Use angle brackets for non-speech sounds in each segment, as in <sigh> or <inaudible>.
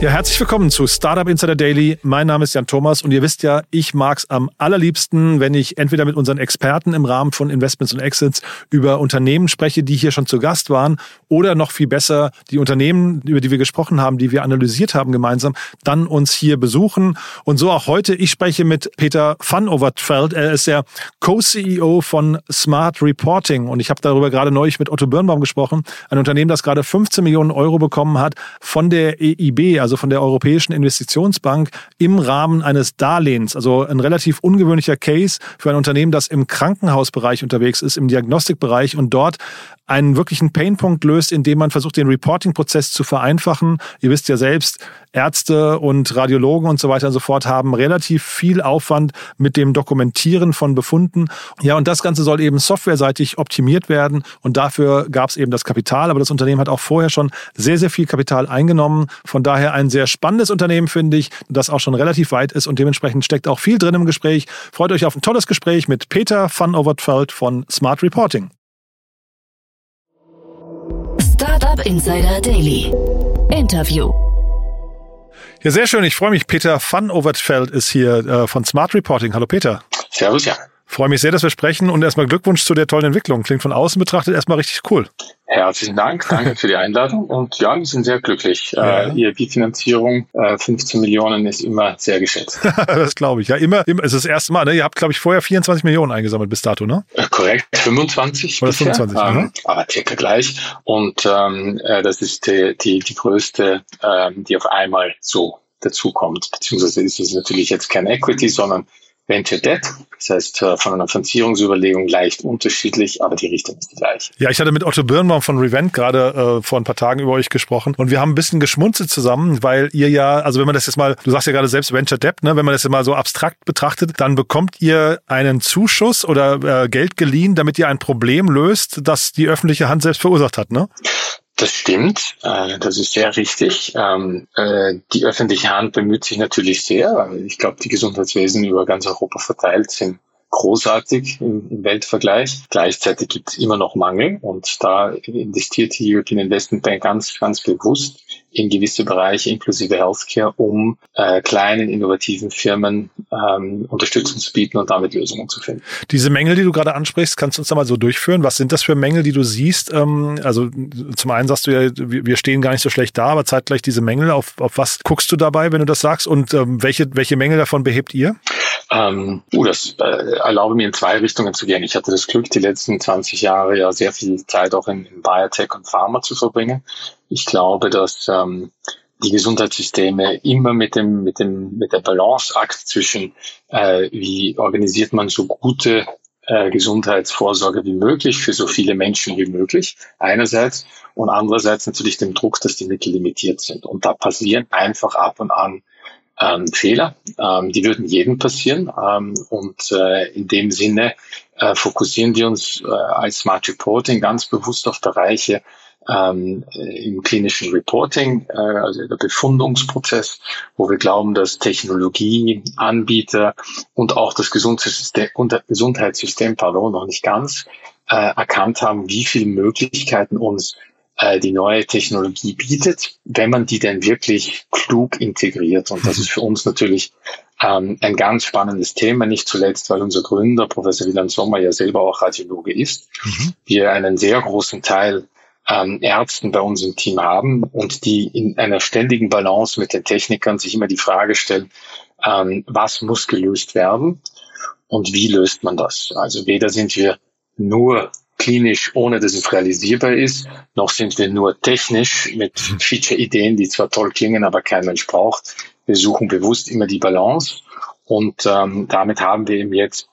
Ja, herzlich willkommen zu Startup Insider Daily. Mein Name ist Jan Thomas und ihr wisst ja, ich mag es am allerliebsten, wenn ich entweder mit unseren Experten im Rahmen von Investments und Exits über Unternehmen spreche, die hier schon zu Gast waren oder noch viel besser die Unternehmen, über die wir gesprochen haben, die wir analysiert haben gemeinsam, dann uns hier besuchen. Und so auch heute. Ich spreche mit Peter van Overtveld. Er ist der Co-CEO von Smart Reporting und ich habe darüber gerade neulich mit Otto Birnbaum gesprochen, ein Unternehmen, das gerade 15 Millionen Euro bekommen hat von der EIB, also von der Europäischen Investitionsbank, im Rahmen eines Darlehens. Also ein relativ ungewöhnlicher Case für ein Unternehmen, das im Krankenhausbereich unterwegs ist, im Diagnostikbereich und dort einen wirklichen Painpunkt löst, indem man versucht, den Reporting-Prozess zu vereinfachen. Ihr wisst ja selbst, Ärzte und Radiologen und so weiter und so fort haben relativ viel Aufwand mit dem Dokumentieren von Befunden. Ja, und das Ganze soll eben softwareseitig optimiert werden und dafür gab es eben das Kapital. Aber das Unternehmen hat auch vorher schon sehr, sehr viel Kapital eingenommen. Von daher ein sehr spannendes Unternehmen, finde ich, das auch schon relativ weit ist und dementsprechend steckt auch viel drin im Gespräch. Freut euch auf ein tolles Gespräch mit Peter van Overtveld von Smart Reporting. Startup Insider Daily. Interview. Ja, sehr schön. Ich freue mich. Peter van Overtveld ist hier äh, von Smart Reporting. Hallo Peter. Servus, ja. Freue mich sehr, dass wir sprechen und erstmal Glückwunsch zu der tollen Entwicklung. Klingt von außen betrachtet erstmal richtig cool. Herzlichen Dank, danke für die Einladung und ja, wir sind sehr glücklich. Ja. Äh, ERP-Finanzierung, äh, 15 Millionen ist immer sehr geschätzt. <laughs> das glaube ich. Ja, immer, immer, es ist das erste Mal. Ne? Ihr habt, glaube ich, vorher 24 Millionen eingesammelt bis dato, ne? Äh, korrekt, 25. Oder 25, ähm, mhm. aber circa gleich. Und ähm, äh, das ist die, die, die größte, ähm, die auf einmal so dazukommt. Beziehungsweise ist es natürlich jetzt kein Equity, sondern Venture Debt. Das heißt, äh, von einer Finanzierungsüberlegung leicht unterschiedlich, aber die Richtung ist die gleiche. Ja, ich hatte mit Otto Birnbaum von Revent gerade äh, vor ein paar Tagen über euch gesprochen und wir haben ein bisschen geschmunzelt zusammen, weil ihr ja, also wenn man das jetzt mal, du sagst ja gerade selbst Venture Debt, ne, wenn man das jetzt mal so abstrakt betrachtet, dann bekommt ihr einen Zuschuss oder äh, Geld geliehen, damit ihr ein Problem löst, das die öffentliche Hand selbst verursacht hat, ne? Das stimmt, äh, das ist sehr richtig. Ähm, äh, die öffentliche Hand bemüht sich natürlich sehr. Ich glaube, die Gesundheitswesen über ganz Europa verteilt sind großartig im, im Weltvergleich. Gleichzeitig gibt es immer noch Mangel und da investiert die European Investment Bank ganz, ganz bewusst in gewisse Bereiche inklusive Healthcare, um äh, kleinen, innovativen Firmen ähm, Unterstützung zu bieten und damit Lösungen zu finden. Diese Mängel, die du gerade ansprichst, kannst du uns da mal so durchführen? Was sind das für Mängel, die du siehst? Ähm, also zum einen sagst du ja, wir stehen gar nicht so schlecht da, aber zeitgleich diese Mängel. Auf, auf was guckst du dabei, wenn du das sagst? Und ähm, welche, welche Mängel davon behebt ihr? Ähm, uh, das äh, erlaube mir in zwei Richtungen zu gehen. Ich hatte das Glück, die letzten 20 Jahre ja sehr viel Zeit auch in, in Biotech und Pharma zu verbringen. Ich glaube, dass ähm, die Gesundheitssysteme immer mit dem mit dem mit der Balanceakt zwischen äh, wie organisiert man so gute äh, Gesundheitsvorsorge wie möglich für so viele Menschen wie möglich einerseits und andererseits natürlich dem Druck, dass die Mittel limitiert sind und da passieren einfach ab und an ähm, Fehler. Ähm, die würden jedem passieren. Ähm, und äh, in dem Sinne äh, fokussieren wir uns äh, als Smart Reporting ganz bewusst auf Bereiche ähm, im klinischen Reporting, äh, also der Befundungsprozess, wo wir glauben, dass Technologie, Anbieter und auch das Gesundheitssystem, Gesundheitssystem pardon, noch nicht ganz äh, erkannt haben, wie viele Möglichkeiten uns äh, die neue Technologie bietet, wenn man die denn wirklich klug integriert. Und das ist für uns natürlich ähm, ein ganz spannendes Thema, nicht zuletzt, weil unser Gründer, Professor Wieland Sommer, ja selber auch Radiologe ist. Mhm. Wir einen sehr großen Teil ähm, Ärzten bei uns im Team haben und die in einer ständigen Balance mit den Technikern sich immer die Frage stellen, ähm, was muss gelöst werden und wie löst man das? Also weder sind wir nur klinisch, ohne dass es realisierbar ist, noch sind wir nur technisch mit Feature-Ideen, die zwar toll klingen, aber kein Mensch braucht. Wir suchen bewusst immer die Balance und ähm, damit haben wir eben jetzt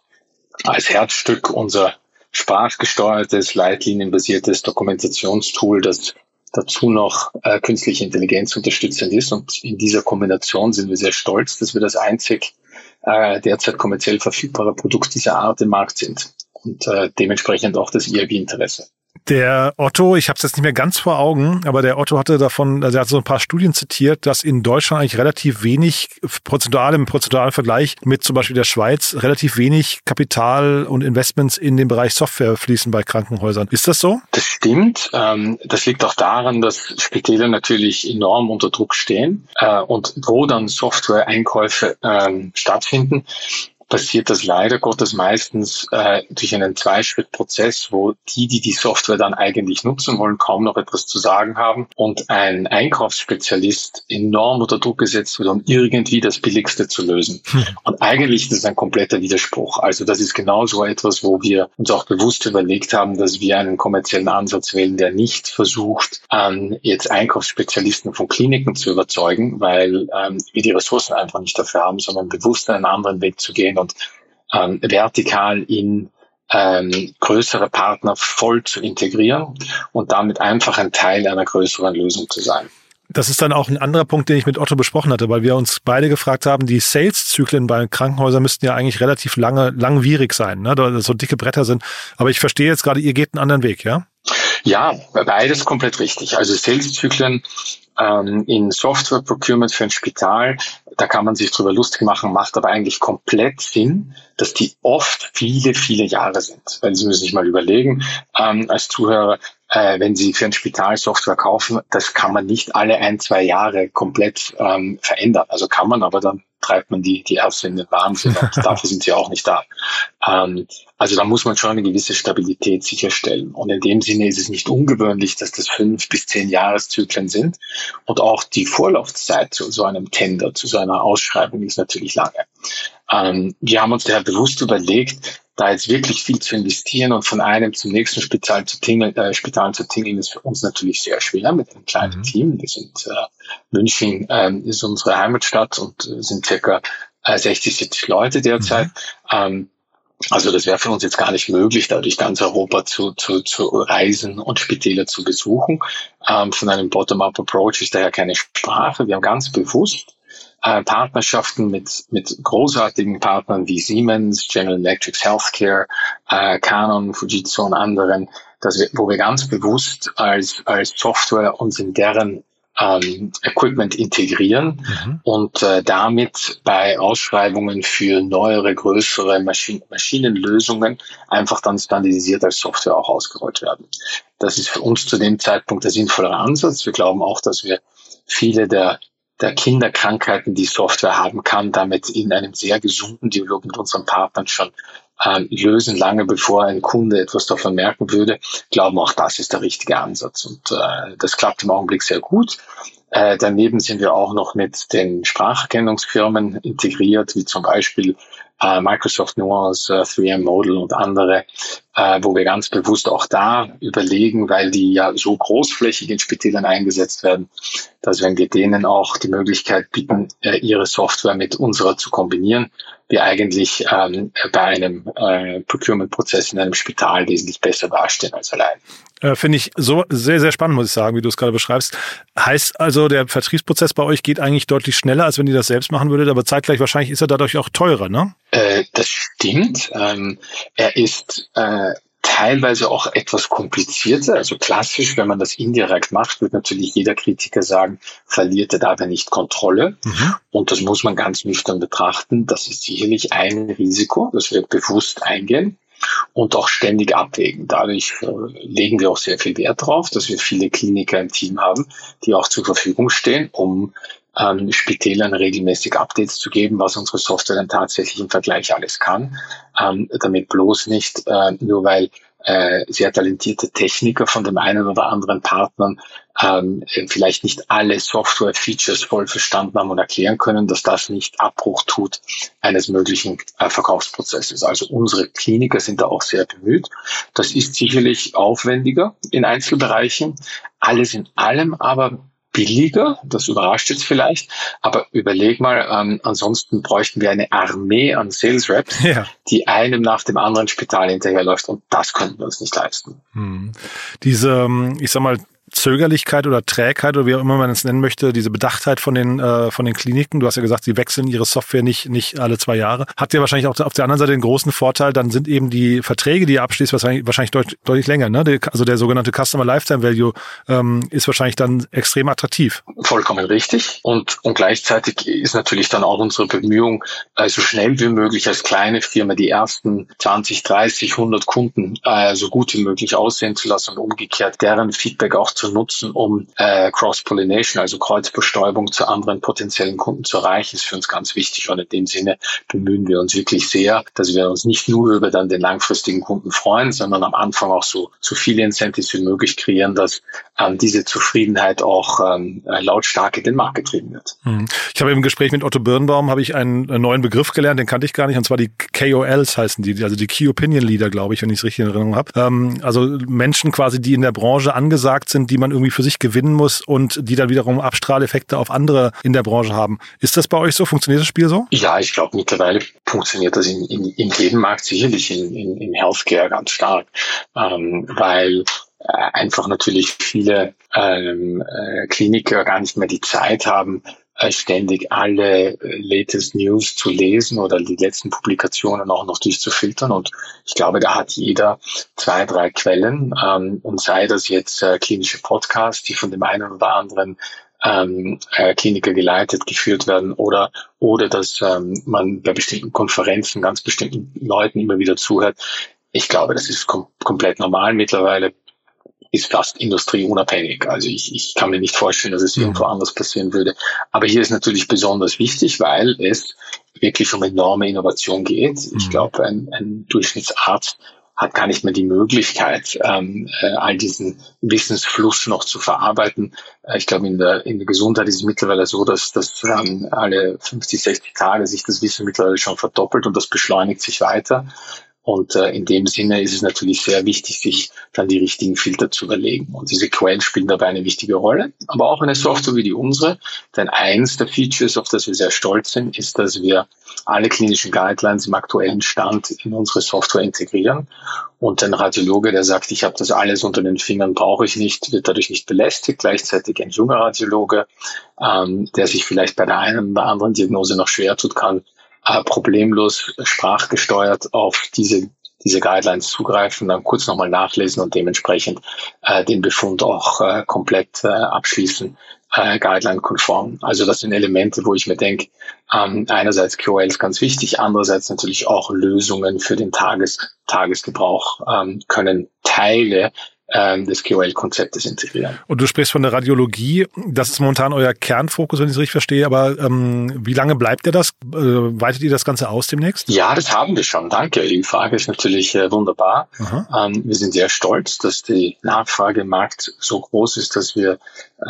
als Herzstück unser sprachgesteuertes, leitlinienbasiertes Dokumentationstool, das dazu noch äh, künstliche Intelligenz unterstützend ist. Und in dieser Kombination sind wir sehr stolz, dass wir das einzig äh, derzeit kommerziell verfügbare Produkt dieser Art im Markt sind und äh, dementsprechend auch das ERB-Interesse. Der Otto, ich habe es jetzt nicht mehr ganz vor Augen, aber der Otto hatte davon, also er hat so ein paar Studien zitiert, dass in Deutschland eigentlich relativ wenig prozentual im prozentualen Vergleich mit zum Beispiel der Schweiz relativ wenig Kapital und Investments in den Bereich Software fließen bei Krankenhäusern. Ist das so? Das stimmt. Ähm, das liegt auch daran, dass Spitäler natürlich enorm unter Druck stehen äh, und wo dann Software-Einkäufe ähm, stattfinden, passiert das leider Gottes meistens äh, durch einen Zweischrittprozess, wo die, die die Software dann eigentlich nutzen wollen, kaum noch etwas zu sagen haben und ein Einkaufsspezialist enorm unter Druck gesetzt wird, um irgendwie das Billigste zu lösen. Hm. Und eigentlich ist das ein kompletter Widerspruch. Also das ist genau so etwas, wo wir uns auch bewusst überlegt haben, dass wir einen kommerziellen Ansatz wählen, der nicht versucht, ähm, jetzt Einkaufsspezialisten von Kliniken zu überzeugen, weil ähm, wir die Ressourcen einfach nicht dafür haben, sondern bewusst einen anderen Weg zu gehen und ähm, vertikal in ähm, größere Partner voll zu integrieren und damit einfach ein Teil einer größeren Lösung zu sein. Das ist dann auch ein anderer Punkt, den ich mit Otto besprochen hatte, weil wir uns beide gefragt haben, die Sales-Zyklen bei Krankenhäusern müssten ja eigentlich relativ lange, langwierig sein, ne? da so dicke Bretter sind. Aber ich verstehe jetzt gerade, ihr geht einen anderen Weg, ja? Ja, beides komplett richtig. Also Sales-Zyklen ähm, in Software Procurement für ein Spital, da kann man sich drüber lustig machen, macht aber eigentlich komplett Sinn, dass die oft viele, viele Jahre sind. Weil Sie müssen sich mal überlegen, ähm, als Zuhörer, äh, wenn Sie für ein Spital Software kaufen, das kann man nicht alle ein, zwei Jahre komplett ähm, verändern. Also kann man, aber dann treibt man die, die Ärzte in den Wahnsinn <laughs> dafür sind sie auch nicht da. Ähm, also da muss man schon eine gewisse Stabilität sicherstellen. Und in dem Sinne ist es nicht ungewöhnlich, dass das fünf bis zehn Jahreszyklen sind. Und auch die Vorlaufzeit zu so einem Tender, zu so einer Ausschreibung ist natürlich lange. Ähm, wir haben uns daher bewusst überlegt, da jetzt wirklich viel zu investieren und von einem zum nächsten Spital zu tingeln, äh, Spital zu tingeln, ist für uns natürlich sehr schwer mit einem kleinen mhm. Team. Wir sind äh, München äh, ist unsere Heimatstadt und äh, sind circa äh, 60, 70 Leute derzeit. Mhm. Ähm, also das wäre für uns jetzt gar nicht möglich, da durch ganz Europa zu, zu, zu reisen und Spitäler zu besuchen. Ähm, von einem Bottom-up-Approach ist daher keine Sprache. Wir haben ganz bewusst äh, Partnerschaften mit, mit großartigen Partnern wie Siemens, General Electric Healthcare, äh, Canon, Fujitsu und anderen, dass wir, wo wir ganz bewusst als, als Software uns in deren ähm, Equipment integrieren mhm. und äh, damit bei Ausschreibungen für neuere, größere Maschinen, Maschinenlösungen einfach dann standardisiert als Software auch ausgerollt werden. Das ist für uns zu dem Zeitpunkt der sinnvollere Ansatz. Wir glauben auch, dass wir viele der der Kinderkrankheiten, die Software haben kann, damit in einem sehr gesunden Dialog mit unseren Partnern schon ähm, lösen, lange bevor ein Kunde etwas davon merken würde, glauben auch, das ist der richtige Ansatz. Und äh, das klappt im Augenblick sehr gut. Äh, daneben sind wir auch noch mit den Spracherkennungsfirmen integriert, wie zum Beispiel äh, Microsoft Nuance, äh, 3M Model und andere, äh, wo wir ganz bewusst auch da überlegen, weil die ja so großflächig in Spitälern eingesetzt werden, dass wenn wir denen auch die Möglichkeit bieten, äh, ihre Software mit unserer zu kombinieren, wir eigentlich ähm, bei einem äh, Procurement-Prozess in einem Spital wesentlich besser dastehen als allein. Äh, Finde ich so sehr, sehr spannend, muss ich sagen, wie du es gerade beschreibst. Heißt also, der Vertriebsprozess bei euch geht eigentlich deutlich schneller, als wenn ihr das selbst machen würdet, aber zeitgleich wahrscheinlich ist er dadurch auch teurer, ne? Äh, das stimmt. Ähm, er ist äh, teilweise auch etwas komplizierter. Also klassisch, wenn man das indirekt macht, wird natürlich jeder Kritiker sagen, verliert er dabei nicht Kontrolle. Mhm. Und das muss man ganz nüchtern betrachten. Das ist sicherlich ein Risiko, das wir bewusst eingehen und auch ständig abwägen. Dadurch äh, legen wir auch sehr viel Wert darauf, dass wir viele Kliniker im Team haben, die auch zur Verfügung stehen, um ähm, Spitälern regelmäßig Updates zu geben, was unsere Software dann tatsächlich im Vergleich alles kann, ähm, damit bloß nicht äh, nur weil äh, sehr talentierte Techniker von dem einen oder anderen Partnern ähm, vielleicht nicht alle Software-Features voll verstanden haben und erklären können, dass das nicht Abbruch tut eines möglichen äh, Verkaufsprozesses. Also unsere Kliniker sind da auch sehr bemüht. Das ist sicherlich aufwendiger in Einzelbereichen. Alles in allem aber billiger, das überrascht jetzt vielleicht, aber überleg mal, ähm, ansonsten bräuchten wir eine Armee an Sales Reps, ja. die einem nach dem anderen Spital hinterherläuft und das könnten wir uns nicht leisten. Hm. Diese, ähm, ich sag mal, Zögerlichkeit oder Trägheit oder wie auch immer man es nennen möchte, diese Bedachtheit von den, äh, von den Kliniken. Du hast ja gesagt, sie wechseln ihre Software nicht, nicht alle zwei Jahre. Hat ja wahrscheinlich auch auf der anderen Seite den großen Vorteil, dann sind eben die Verträge, die ihr abschließt, wahrscheinlich, wahrscheinlich deutlich, deutlich länger. Ne? Also der sogenannte Customer Lifetime Value ähm, ist wahrscheinlich dann extrem attraktiv. Vollkommen richtig. Und, und gleichzeitig ist natürlich dann auch unsere Bemühung, äh, so schnell wie möglich als kleine Firma die ersten 20, 30, 100 Kunden äh, so gut wie möglich aussehen zu lassen und umgekehrt deren Feedback auch zu nutzen, um äh, Cross-Pollination, also Kreuzbestäubung zu anderen potenziellen Kunden zu erreichen, ist für uns ganz wichtig. Und in dem Sinne bemühen wir uns wirklich sehr, dass wir uns nicht nur über dann den langfristigen Kunden freuen, sondern am Anfang auch so, so viele Incentives wie möglich kreieren, dass ähm, diese Zufriedenheit auch ähm, lautstark in den Markt getrieben wird. Hm. Ich habe im Gespräch mit Otto Birnbaum habe ich einen neuen Begriff gelernt, den kannte ich gar nicht, und zwar die KOLs heißen die, also die Key Opinion Leader, glaube ich, wenn ich es richtig in Erinnerung habe. Ähm, also Menschen quasi, die in der Branche angesagt sind, die man irgendwie für sich gewinnen muss und die dann wiederum Abstrahleffekte auf andere in der Branche haben. Ist das bei euch so? Funktioniert das Spiel so? Ja, ich glaube mittlerweile funktioniert das in, in, in jedem Markt sicherlich in, in, in Healthcare ganz stark, ähm, weil äh, einfach natürlich viele ähm, äh, Kliniker gar nicht mehr die Zeit haben, ständig alle äh, latest News zu lesen oder die letzten Publikationen auch noch durchzufiltern. Und ich glaube, da hat jeder zwei, drei Quellen. Ähm, und sei das jetzt äh, klinische Podcasts, die von dem einen oder anderen ähm, äh, Kliniker geleitet, geführt werden oder oder dass ähm, man bei bestimmten Konferenzen ganz bestimmten Leuten immer wieder zuhört. Ich glaube, das ist kom komplett normal mittlerweile ist fast industrieunabhängig. Also ich, ich kann mir nicht vorstellen, dass es mhm. irgendwo anders passieren würde. Aber hier ist natürlich besonders wichtig, weil es wirklich um enorme Innovation geht. Ich mhm. glaube, ein, ein Durchschnittsarzt hat gar nicht mehr die Möglichkeit, ähm, äh, all diesen Wissensfluss noch zu verarbeiten. Äh, ich glaube, in der, in der Gesundheit ist es mittlerweile so, dass, dass ähm, alle 50, 60 Tage sich das Wissen mittlerweile schon verdoppelt und das beschleunigt sich weiter. Und äh, in dem Sinne ist es natürlich sehr wichtig, sich dann die richtigen Filter zu überlegen. Und diese Quellen spielen dabei eine wichtige Rolle, aber auch eine Software wie die unsere. Denn eins der Features, auf das wir sehr stolz sind, ist, dass wir alle klinischen Guidelines im aktuellen Stand in unsere Software integrieren. Und ein Radiologe, der sagt, ich habe das alles unter den Fingern, brauche ich nicht, wird dadurch nicht belästigt. Gleichzeitig ein junger Radiologe, ähm, der sich vielleicht bei der einen oder anderen Diagnose noch schwer tut, kann äh, problemlos sprachgesteuert auf diese diese Guidelines zugreifen, dann kurz nochmal nachlesen und dementsprechend äh, den Befund auch äh, komplett äh, abschließen, äh, guideline-konform. Also das sind Elemente, wo ich mir denke, ähm, einerseits ist ganz wichtig, andererseits natürlich auch Lösungen für den Tages Tagesgebrauch ähm, können Teile ähm, des QL-Konzeptes integrieren. Und du sprichst von der Radiologie. Das ist momentan euer Kernfokus, wenn ich es richtig verstehe. Aber ähm, wie lange bleibt ihr das? Äh, weitet ihr das Ganze aus demnächst? Ja, das haben wir schon. Danke. Die Frage ist natürlich äh, wunderbar. Ähm, wir sind sehr stolz, dass die Nachfrage im Markt so groß ist, dass wir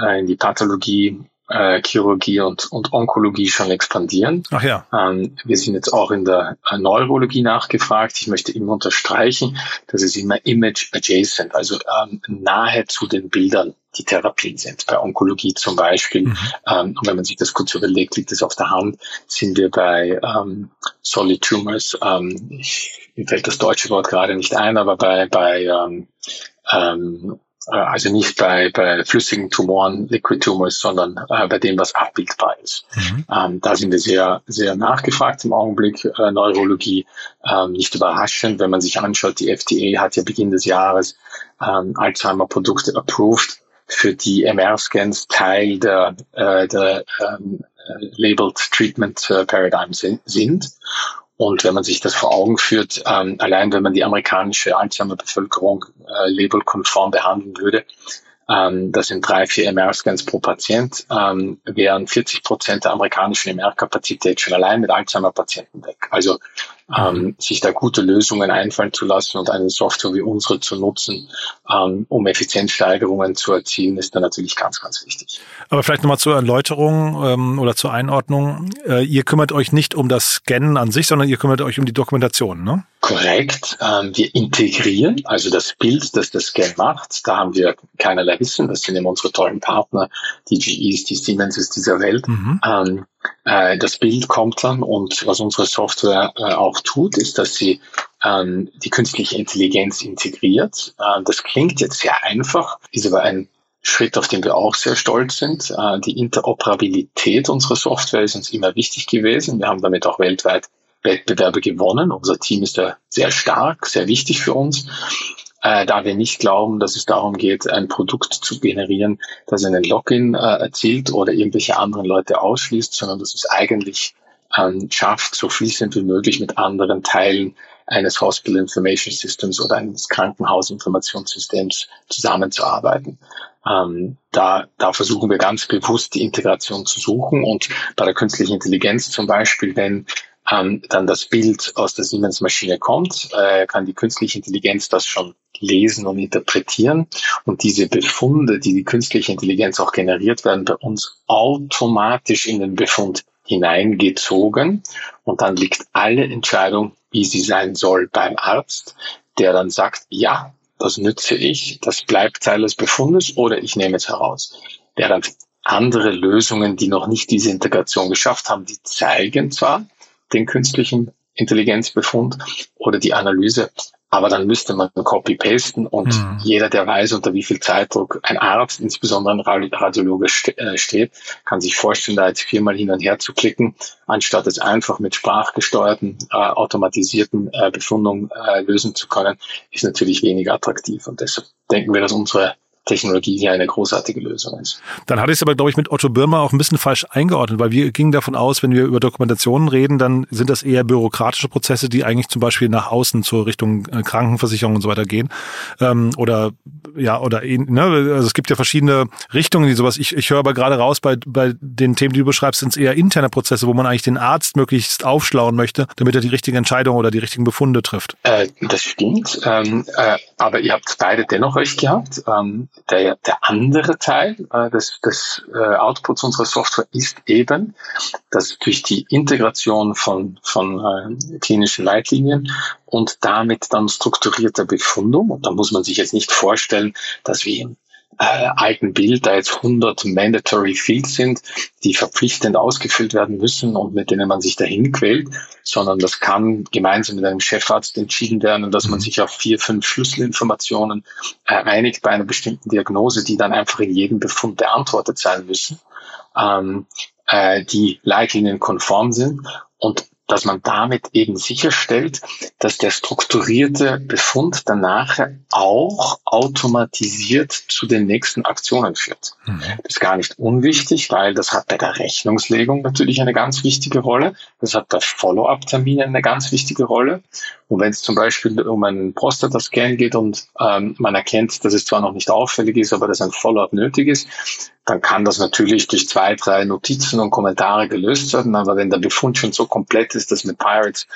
äh, in die Pathologie äh, Chirurgie und, und Onkologie schon expandieren. Ach ja. Ähm, wir sind jetzt auch in der äh, Neurologie nachgefragt. Ich möchte immer unterstreichen, dass es immer image adjacent, also ähm, nahe zu den Bildern die Therapien sind. Bei Onkologie zum Beispiel, mhm. ähm, und wenn man sich das kurz überlegt, liegt es auf der Hand, sind wir bei ähm, Solid Tumors, ähm, ich, mir fällt das deutsche Wort gerade nicht ein, aber bei, bei ähm, ähm, äh, also nicht bei, bei flüssigen Tumoren, Liquid Tumors, sondern äh, bei dem, was abbildbar ist. Mhm. Ähm, da sind wir sehr, sehr nachgefragt im Augenblick, äh, Neurologie. Ähm, nicht überraschend, wenn man sich anschaut, die FDA hat ja Beginn des Jahres ähm, Alzheimer-Produkte approved, für die MR-Scans Teil der, äh, der ähm, äh, Labeled Treatment äh, Paradigm sind. Und wenn man sich das vor Augen führt, ähm, allein wenn man die amerikanische Alzheimer-Bevölkerung äh, labelkonform behandeln würde, ähm, das sind drei, vier MR-Scans pro Patient, ähm, wären 40 Prozent der amerikanischen MR-Kapazität schon allein mit Alzheimer-Patienten weg. Also ähm, sich da gute Lösungen einfallen zu lassen und eine Software wie unsere zu nutzen, ähm, um Effizienzsteigerungen zu erzielen, ist da natürlich ganz, ganz wichtig. Aber vielleicht nochmal zur Erläuterung ähm, oder zur Einordnung. Äh, ihr kümmert euch nicht um das Scannen an sich, sondern ihr kümmert euch um die Dokumentation, ne? Korrekt. Ähm, wir integrieren also das Bild, das der Scan macht. Da haben wir keinerlei Wissen. Das sind eben unsere tollen Partner, die GEs, die Siemenses dieser Welt. Mhm. Ähm, äh, das Bild kommt dann und was unsere Software äh, auch tut, ist, dass sie ähm, die künstliche Intelligenz integriert. Äh, das klingt jetzt sehr einfach, ist aber ein Schritt, auf den wir auch sehr stolz sind. Äh, die Interoperabilität unserer Software ist uns immer wichtig gewesen. Wir haben damit auch weltweit Wettbewerbe gewonnen. Unser Team ist da sehr stark, sehr wichtig für uns, äh, da wir nicht glauben, dass es darum geht, ein Produkt zu generieren, das einen Login äh, erzielt oder irgendwelche anderen Leute ausschließt, sondern dass es eigentlich ähm, schafft, so fließend wie möglich mit anderen Teilen eines Hospital Information Systems oder eines Krankenhausinformationssystems zusammenzuarbeiten. Ähm, da, da versuchen wir ganz bewusst die Integration zu suchen und bei der künstlichen Intelligenz zum Beispiel, wenn ähm, dann das Bild aus der Siemens-Maschine kommt, äh, kann die künstliche Intelligenz das schon lesen und interpretieren und diese Befunde, die die künstliche Intelligenz auch generiert, werden bei uns automatisch in den Befund hineingezogen und dann liegt alle Entscheidung, wie sie sein soll, beim Arzt, der dann sagt, ja, das nütze ich, das bleibt Teil des Befundes oder ich nehme es heraus. Während andere Lösungen, die noch nicht diese Integration geschafft haben, die zeigen zwar den künstlichen Intelligenzbefund oder die Analyse, aber dann müsste man copy-pasten und mhm. jeder, der weiß, unter wie viel Zeitdruck ein Arzt, insbesondere ein Radiologe äh, steht, kann sich vorstellen, da jetzt viermal hin und her zu klicken, anstatt es einfach mit sprachgesteuerten, äh, automatisierten äh, Befundungen äh, lösen zu können, ist natürlich weniger attraktiv. Und deshalb denken wir, dass unsere Technologie hier eine großartige Lösung ist. Dann hatte ich es aber, glaube ich, mit Otto Birmer auch ein bisschen falsch eingeordnet, weil wir gingen davon aus, wenn wir über Dokumentationen reden, dann sind das eher bürokratische Prozesse, die eigentlich zum Beispiel nach außen zur Richtung äh, Krankenversicherung und so weiter gehen. Ähm, oder ja, oder ne, also es gibt ja verschiedene Richtungen, die sowas. Ich, ich höre aber gerade raus, bei, bei den Themen, die du beschreibst, sind es eher interne Prozesse, wo man eigentlich den Arzt möglichst aufschlauen möchte, damit er die richtige Entscheidung oder die richtigen Befunde trifft. Äh, das stimmt. Ähm, äh, aber ihr habt beide dennoch recht gehabt. Ähm, der, der andere Teil äh, des, des äh, Outputs unserer Software ist eben, dass durch die Integration von, von äh, klinischen Leitlinien und damit dann strukturierter Befundung, und da muss man sich jetzt nicht vorstellen, dass wir äh, alten Bild da jetzt 100 Mandatory Fields sind, die verpflichtend ausgefüllt werden müssen und mit denen man sich dahin quält, sondern das kann gemeinsam mit einem Chefarzt entschieden werden, dass man mhm. sich auf vier, fünf Schlüsselinformationen äh, einigt bei einer bestimmten Diagnose, die dann einfach in jedem Befund beantwortet sein müssen, ähm, äh, die Leitlinien konform sind. Und dass man damit eben sicherstellt, dass der strukturierte Befund danach auch automatisiert zu den nächsten Aktionen führt. Mhm. Das ist gar nicht unwichtig, weil das hat bei der Rechnungslegung natürlich eine ganz wichtige Rolle. Das hat bei Follow-up-Terminen eine ganz wichtige Rolle. Und wenn es zum Beispiel um einen Prostata-Scan geht und ähm, man erkennt, dass es zwar noch nicht auffällig ist, aber dass ein Follow-up nötig ist, dann kann das natürlich durch zwei, drei Notizen und Kommentare gelöst werden. Aber wenn der Befund schon so komplett ist, dass mit Pirates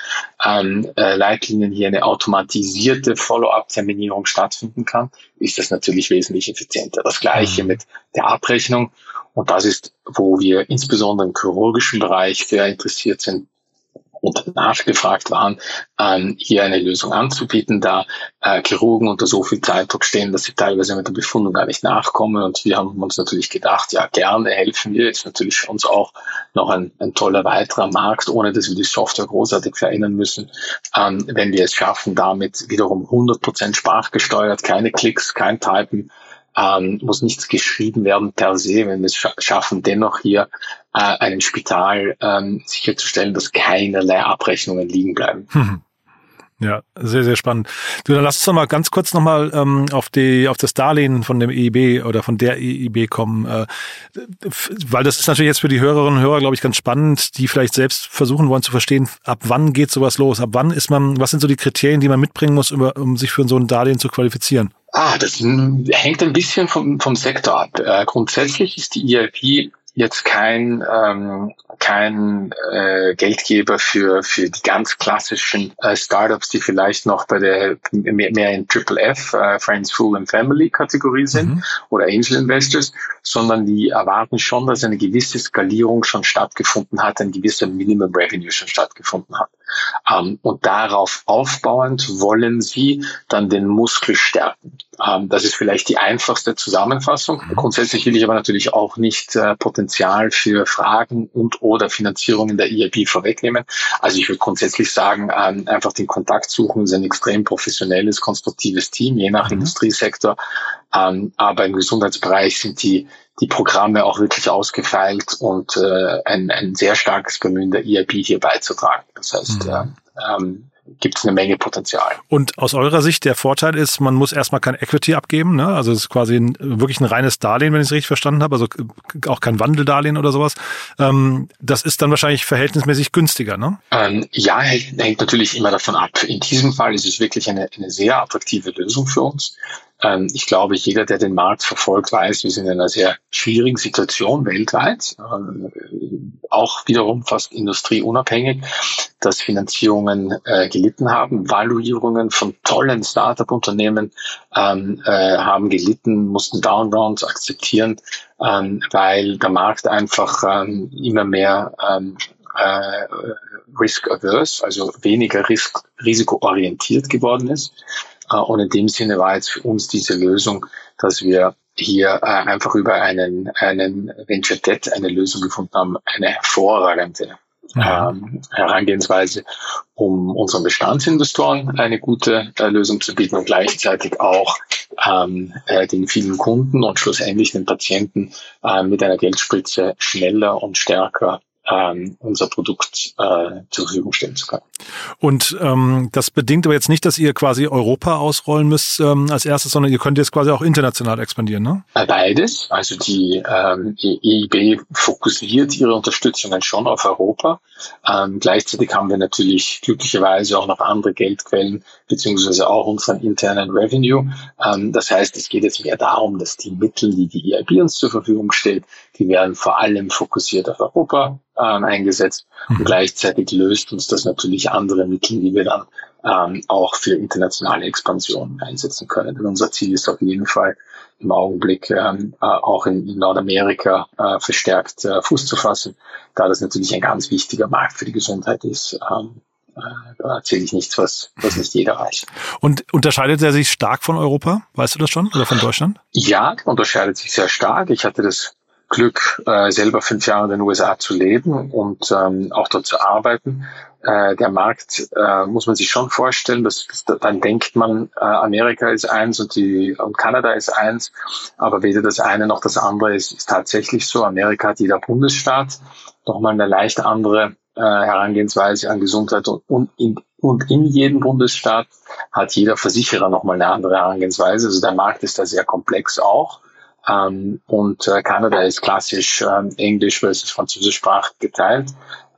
ähm, äh, Leitlinien hier eine automatisierte Follow-up-Terminierung stattfinden kann, ist das natürlich wesentlich effizienter. Das gleiche mhm. mit der Abrechnung. Und das ist, wo wir insbesondere im chirurgischen Bereich sehr interessiert sind, und nachgefragt waren, ähm, hier eine Lösung anzubieten, da äh, Chirurgen unter so viel Zeitdruck stehen, dass sie teilweise mit der Befundung gar nicht nachkommen. Und wir haben uns natürlich gedacht, ja, gerne helfen wir. Ist natürlich für uns auch noch ein, ein toller weiterer Markt, ohne dass wir die Software großartig verändern müssen, ähm, wenn wir es schaffen, damit wiederum 100% sprachgesteuert, keine Klicks, kein Typen, ähm, muss nichts geschrieben werden per se, wenn wir es schaffen, dennoch hier äh, einem Spital ähm, sicherzustellen, dass keinerlei Abrechnungen liegen bleiben. Hm. <laughs> Ja, sehr, sehr spannend. Du, dann lass uns noch mal ganz kurz noch mal ähm, auf die auf das Darlehen von dem EIB oder von der EIB kommen, äh, weil das ist natürlich jetzt für die Hörerinnen und Hörer, glaube ich, ganz spannend, die vielleicht selbst versuchen wollen zu verstehen, ab wann geht sowas los, ab wann ist man, was sind so die Kriterien, die man mitbringen muss, um, um sich für so ein Darlehen zu qualifizieren? Ah, das hängt ein bisschen vom, vom Sektor ab. Äh, grundsätzlich ist die EIP jetzt kein, ähm, kein äh, Geldgeber für, für die ganz klassischen äh, Startups, die vielleicht noch bei der mehr, mehr in Triple F, äh, Friends, Fool and Family Kategorie sind mhm. oder Angel Investors, sondern die erwarten schon, dass eine gewisse Skalierung schon stattgefunden hat, ein gewisser Minimum Revenue schon stattgefunden hat. Ähm, und darauf aufbauend wollen sie dann den Muskel stärken. Ähm, das ist vielleicht die einfachste Zusammenfassung. Mhm. Grundsätzlich will ich aber natürlich auch nicht äh, Potenzial für Fragen und oder Finanzierung in der EIB vorwegnehmen. Also ich würde grundsätzlich sagen, ähm, einfach den Kontakt suchen, ist ein extrem professionelles, konstruktives Team, je nach mhm. Industriesektor. Ähm, aber im Gesundheitsbereich sind die die Programme auch wirklich ausgefeilt und äh, ein, ein sehr starkes Bemühen der EIB hier beizutragen. Das heißt, mhm. äh, ähm, gibt es eine Menge Potenzial. Und aus eurer Sicht der Vorteil ist, man muss erstmal kein Equity abgeben, ne? Also es ist quasi ein, wirklich ein reines Darlehen, wenn ich es richtig verstanden habe, also auch kein Wandeldarlehen oder sowas. Ähm, das ist dann wahrscheinlich verhältnismäßig günstiger, ne? Ähm, ja, hängt, hängt natürlich immer davon ab. In diesem Fall ist es wirklich eine, eine sehr attraktive Lösung für uns. Ähm, ich glaube, jeder, der den Markt verfolgt, weiß, wir sind in einer sehr schwierigen Situation weltweit, äh, auch wiederum fast industrieunabhängig, dass Finanzierungen äh, gelitten haben, Valuierungen von tollen Startup-Unternehmen ähm, äh, haben gelitten, mussten Downrounds akzeptieren, ähm, weil der Markt einfach ähm, immer mehr ähm, äh, risk-averse, also weniger risk risikoorientiert geworden ist. Äh, und in dem Sinne war jetzt für uns diese Lösung, dass wir hier äh, einfach über einen, einen Venture Debt eine Lösung gefunden haben, eine hervorragende ähm, Herangehensweise, um unseren Bestandsinvestoren eine gute äh, Lösung zu bieten und gleichzeitig auch ähm, äh, den vielen Kunden und schlussendlich den Patienten äh, mit einer Geldspritze schneller und stärker ähm, unser Produkt äh, zur Verfügung stellen zu können. Und ähm, das bedingt aber jetzt nicht, dass ihr quasi Europa ausrollen müsst ähm, als erstes, sondern ihr könnt jetzt quasi auch international expandieren, ne? Äh, beides. Also die ähm, EIB fokussiert ihre Unterstützungen schon auf Europa. Ähm, gleichzeitig haben wir natürlich glücklicherweise auch noch andere Geldquellen beziehungsweise auch unseren internen Revenue. Ähm, das heißt, es geht jetzt mehr darum, dass die Mittel, die die EIB uns zur Verfügung stellt, die werden vor allem fokussiert auf Europa ähm, eingesetzt. Mhm. Und gleichzeitig löst uns das natürlich andere Mittel, die wir dann ähm, auch für internationale Expansion einsetzen können. Denn unser Ziel ist auf jeden Fall im Augenblick ähm, äh, auch in, in Nordamerika äh, verstärkt äh, Fuß zu fassen, da das natürlich ein ganz wichtiger Markt für die Gesundheit ist. Ähm, äh, da erzähle ich nichts, was, was nicht jeder weiß. Und unterscheidet er sich stark von Europa? Weißt du das schon? Oder von Deutschland? Ja, unterscheidet sich sehr stark. Ich hatte das Glück, äh, selber fünf Jahre in den USA zu leben und ähm, auch dort zu arbeiten. Äh, der Markt äh, muss man sich schon vorstellen, dass, dass dann denkt man, äh, Amerika ist eins und die und Kanada ist eins, aber weder das eine noch das andere ist, ist tatsächlich so. Amerika hat jeder Bundesstaat nochmal eine leicht andere äh, Herangehensweise an Gesundheit und, und in, und in jedem Bundesstaat hat jeder Versicherer nochmal eine andere Herangehensweise. Also der Markt ist da sehr komplex auch. Ähm, und äh, Kanada ist klassisch ähm, Englisch versus Französischsprachig geteilt,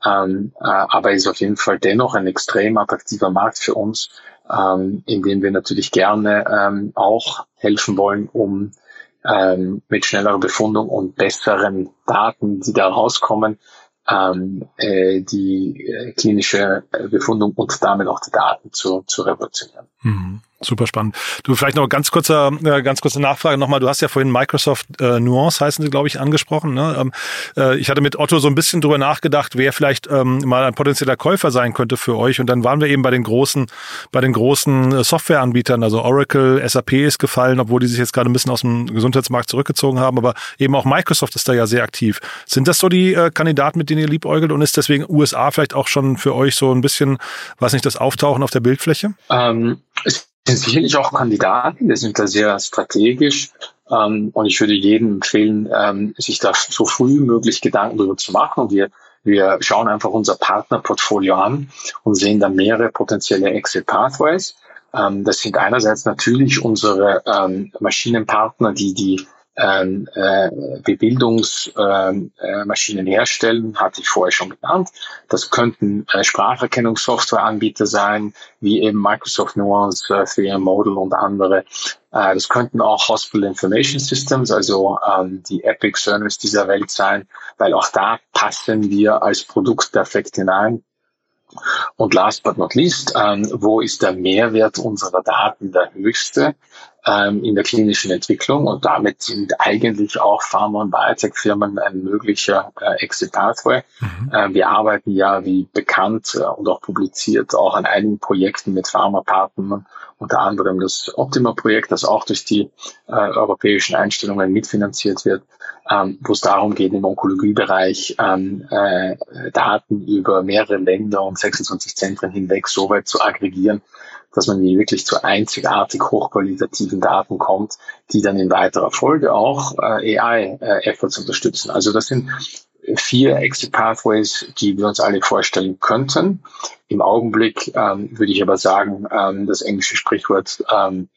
ähm, äh, aber ist auf jeden Fall dennoch ein extrem attraktiver Markt für uns, ähm, in dem wir natürlich gerne ähm, auch helfen wollen, um ähm, mit schnellerer Befundung und besseren Daten, die da rauskommen, ähm, äh, die äh, klinische äh, Befundung und damit auch die Daten zu, zu revolutionieren. Mhm. Super spannend. Du vielleicht noch ganz kurzer, äh, ganz kurze Nachfrage nochmal. Du hast ja vorhin Microsoft äh, Nuance heißen sie, glaube ich, angesprochen. Ne? Ähm, äh, ich hatte mit Otto so ein bisschen drüber nachgedacht, wer vielleicht ähm, mal ein potenzieller Käufer sein könnte für euch. Und dann waren wir eben bei den großen, bei den großen äh, Softwareanbietern. Also Oracle, SAP ist gefallen, obwohl die sich jetzt gerade ein bisschen aus dem Gesundheitsmarkt zurückgezogen haben. Aber eben auch Microsoft ist da ja sehr aktiv. Sind das so die äh, Kandidaten, mit denen ihr liebäugelt? Und ist deswegen USA vielleicht auch schon für euch so ein bisschen, was nicht, das Auftauchen auf der Bildfläche? Ähm, sind sicherlich auch Kandidaten, wir sind da sehr strategisch ähm, und ich würde jedem empfehlen, ähm, sich da so früh möglich Gedanken darüber zu machen. Und wir, wir schauen einfach unser Partnerportfolio an und sehen da mehrere potenzielle Exit Pathways. Ähm, das sind einerseits natürlich unsere ähm, Maschinenpartner, die die ähm, äh, Bebildungsmaschinen ähm, äh, herstellen, hatte ich vorher schon genannt. Das könnten äh, Spracherkennungssoftwareanbieter sein, wie eben Microsoft Nuance, 3M Model und andere. Das könnten auch Hospital Information Systems, also ähm, die Epic Service dieser Welt sein, weil auch da passen wir als Produkt perfekt hinein. Und last but not least, ähm, wo ist der Mehrwert unserer Daten der höchste? Ähm, in der klinischen Entwicklung und damit sind eigentlich auch Pharma- und Biotech-Firmen ein möglicher äh, Exit Pathway. Mhm. Äh, wir arbeiten ja, wie bekannt äh, und auch publiziert, auch an einigen Projekten mit Pharmapartnern, unter anderem das Optima-Projekt, das auch durch die äh, europäischen Einstellungen mitfinanziert wird, ähm, wo es darum geht, im Onkologiebereich ähm, äh, Daten über mehrere Länder und 26 Zentren hinweg so weit zu aggregieren, dass man wirklich zu einzigartig hochqualitativen Daten kommt, die dann in weiterer Folge auch äh, AI-Efforts äh, unterstützen. Also das sind vier Exit Pathways, die wir uns alle vorstellen könnten. Im Augenblick ähm, würde ich aber sagen, ähm, das englische Sprichwort ähm,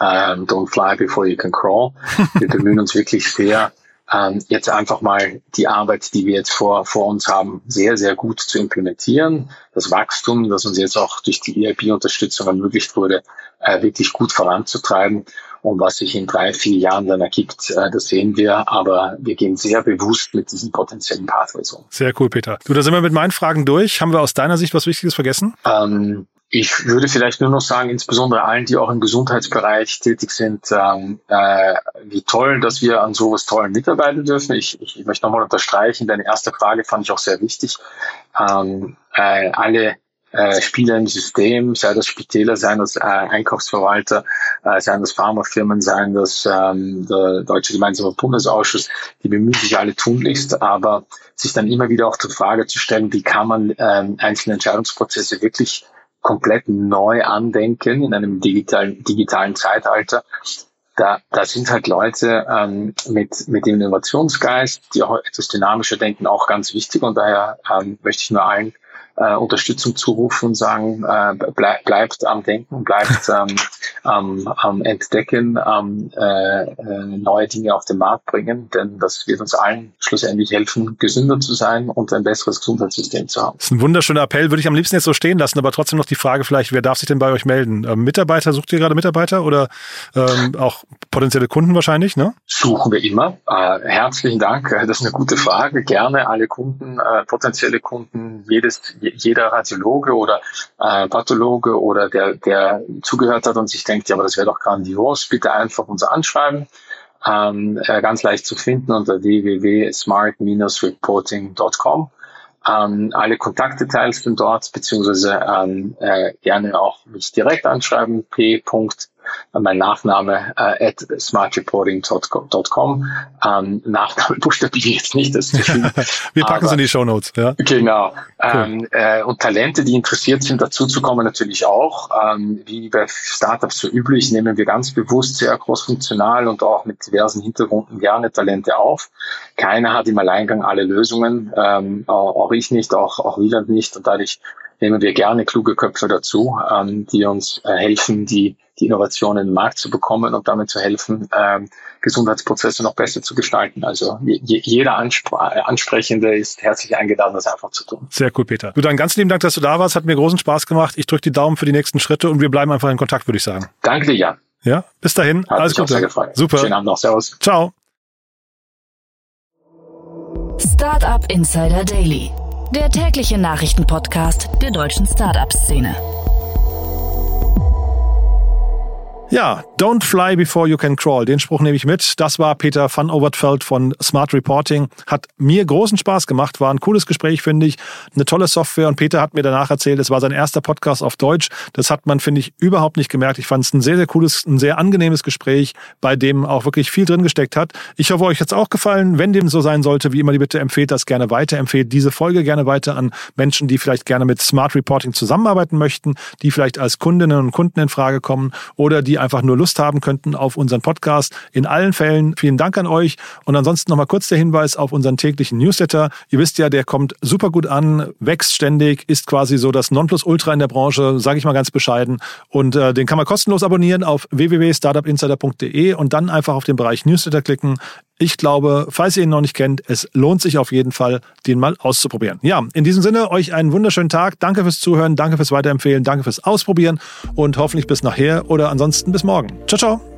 ähm, Don't fly before you can crawl. Wir <laughs> bemühen uns wirklich sehr, ähm, jetzt einfach mal die Arbeit, die wir jetzt vor, vor uns haben, sehr, sehr gut zu implementieren. Das Wachstum, das uns jetzt auch durch die EIP-Unterstützung ermöglicht wurde, äh, wirklich gut voranzutreiben. Und was sich in drei, vier Jahren dann ergibt, äh, das sehen wir. Aber wir gehen sehr bewusst mit diesen potenziellen Pathways um. Sehr cool, Peter. Du, da sind wir mit meinen Fragen durch. Haben wir aus deiner Sicht was Wichtiges vergessen? Ähm, ich würde vielleicht nur noch sagen, insbesondere allen, die auch im Gesundheitsbereich tätig sind, ähm, äh, wie toll, dass wir an sowas Tollen mitarbeiten dürfen. Ich, ich möchte nochmal unterstreichen, deine erste Frage fand ich auch sehr wichtig. Ähm, äh, alle äh, Spieler im System, sei das Spitäler, seien das äh, Einkaufsverwalter, äh, seien das Pharmafirmen, seien das ähm, der Deutsche Gemeinsame Bundesausschuss, die bemühen sich alle tunlichst, aber sich dann immer wieder auch zur Frage zu stellen, wie kann man ähm, einzelne Entscheidungsprozesse wirklich komplett neu andenken in einem digitalen, digitalen Zeitalter. Da, da sind halt Leute ähm, mit, mit dem Innovationsgeist, die auch etwas dynamischer denken, auch ganz wichtig. Und daher ähm, möchte ich nur allen äh, Unterstützung zurufen und sagen, äh, bleib, bleibt am Denken, bleibt <laughs> ähm, am, am Entdecken, am äh, äh, neue Dinge auf den Markt bringen, denn das wird uns allen schlussendlich helfen, gesünder zu sein und ein besseres Gesundheitssystem zu haben. Das ist ein wunderschöner Appell, würde ich am liebsten jetzt so stehen lassen, aber trotzdem noch die Frage vielleicht, wer darf sich denn bei euch melden? Ähm, Mitarbeiter, sucht ihr gerade Mitarbeiter oder ähm, auch potenzielle Kunden wahrscheinlich, ne? Suchen wir immer. Äh, herzlichen Dank, das ist eine gute Frage. Gerne alle Kunden, äh, potenzielle Kunden, jedes, jeder Radiologe oder äh, Pathologe oder der, der zugehört hat und sich denkt, ja, aber das wäre doch grandios, bitte einfach uns anschreiben. Ähm, äh, ganz leicht zu finden unter www.smart-reporting.com. Ähm, alle Kontaktdetails sind dort, beziehungsweise ähm, äh, gerne auch mich direkt anschreiben, p mein Nachname äh, at smartreporting.com. Ähm, Nachname <laughs> buchstabiere jetzt nicht, das ist viel. <laughs> Wir packen es in die Show Notes. Ja. Genau. Cool. Ähm, äh, und Talente, die interessiert sind, dazu zu kommen natürlich auch. Ähm, wie bei Startups so üblich, nehmen wir ganz bewusst sehr großfunktional und auch mit diversen Hintergründen gerne Talente auf. Keiner hat im Alleingang alle Lösungen, ähm, auch ich nicht, auch, auch Wieland nicht. Und dadurch nehmen wir gerne kluge Köpfe dazu, ähm, die uns äh, helfen, die, die Innovationen in den Markt zu bekommen und damit zu helfen, ähm, Gesundheitsprozesse noch besser zu gestalten. Also je, jeder Anspr Ansprechende ist herzlich eingeladen, das einfach zu tun. Sehr cool, Peter. Du dann ganz lieben Dank, dass du da warst. Hat mir großen Spaß gemacht. Ich drücke die Daumen für die nächsten Schritte und wir bleiben einfach in Kontakt, würde ich sagen. Danke dir, Jan. Ja, bis dahin. Hat Alles Gute. Super. Schönen Abend noch. Servus. Ciao. Startup Insider Daily der tägliche Nachrichtenpodcast der deutschen Startup-Szene. Ja, don't fly before you can crawl. Den Spruch nehme ich mit. Das war Peter van Overtveld von Smart Reporting. Hat mir großen Spaß gemacht. War ein cooles Gespräch, finde ich. Eine tolle Software. Und Peter hat mir danach erzählt, es war sein erster Podcast auf Deutsch. Das hat man, finde ich, überhaupt nicht gemerkt. Ich fand es ein sehr, sehr cooles, ein sehr angenehmes Gespräch, bei dem auch wirklich viel drin gesteckt hat. Ich hoffe, euch hat es auch gefallen. Wenn dem so sein sollte, wie immer, die Bitte empfehlt das gerne weiter. Empfehlt diese Folge gerne weiter an Menschen, die vielleicht gerne mit Smart Reporting zusammenarbeiten möchten, die vielleicht als Kundinnen und Kunden in Frage kommen oder einfach nur Lust haben könnten auf unseren Podcast. In allen Fällen vielen Dank an euch. Und ansonsten nochmal kurz der Hinweis auf unseren täglichen Newsletter. Ihr wisst ja, der kommt super gut an, wächst ständig, ist quasi so das Nonplusultra in der Branche, sage ich mal ganz bescheiden. Und äh, den kann man kostenlos abonnieren auf www.startupinsider.de und dann einfach auf den Bereich Newsletter klicken. Ich glaube, falls ihr ihn noch nicht kennt, es lohnt sich auf jeden Fall, den mal auszuprobieren. Ja, in diesem Sinne, euch einen wunderschönen Tag. Danke fürs Zuhören, danke fürs Weiterempfehlen, danke fürs Ausprobieren und hoffentlich bis nachher oder ansonsten bis morgen. Ciao, ciao.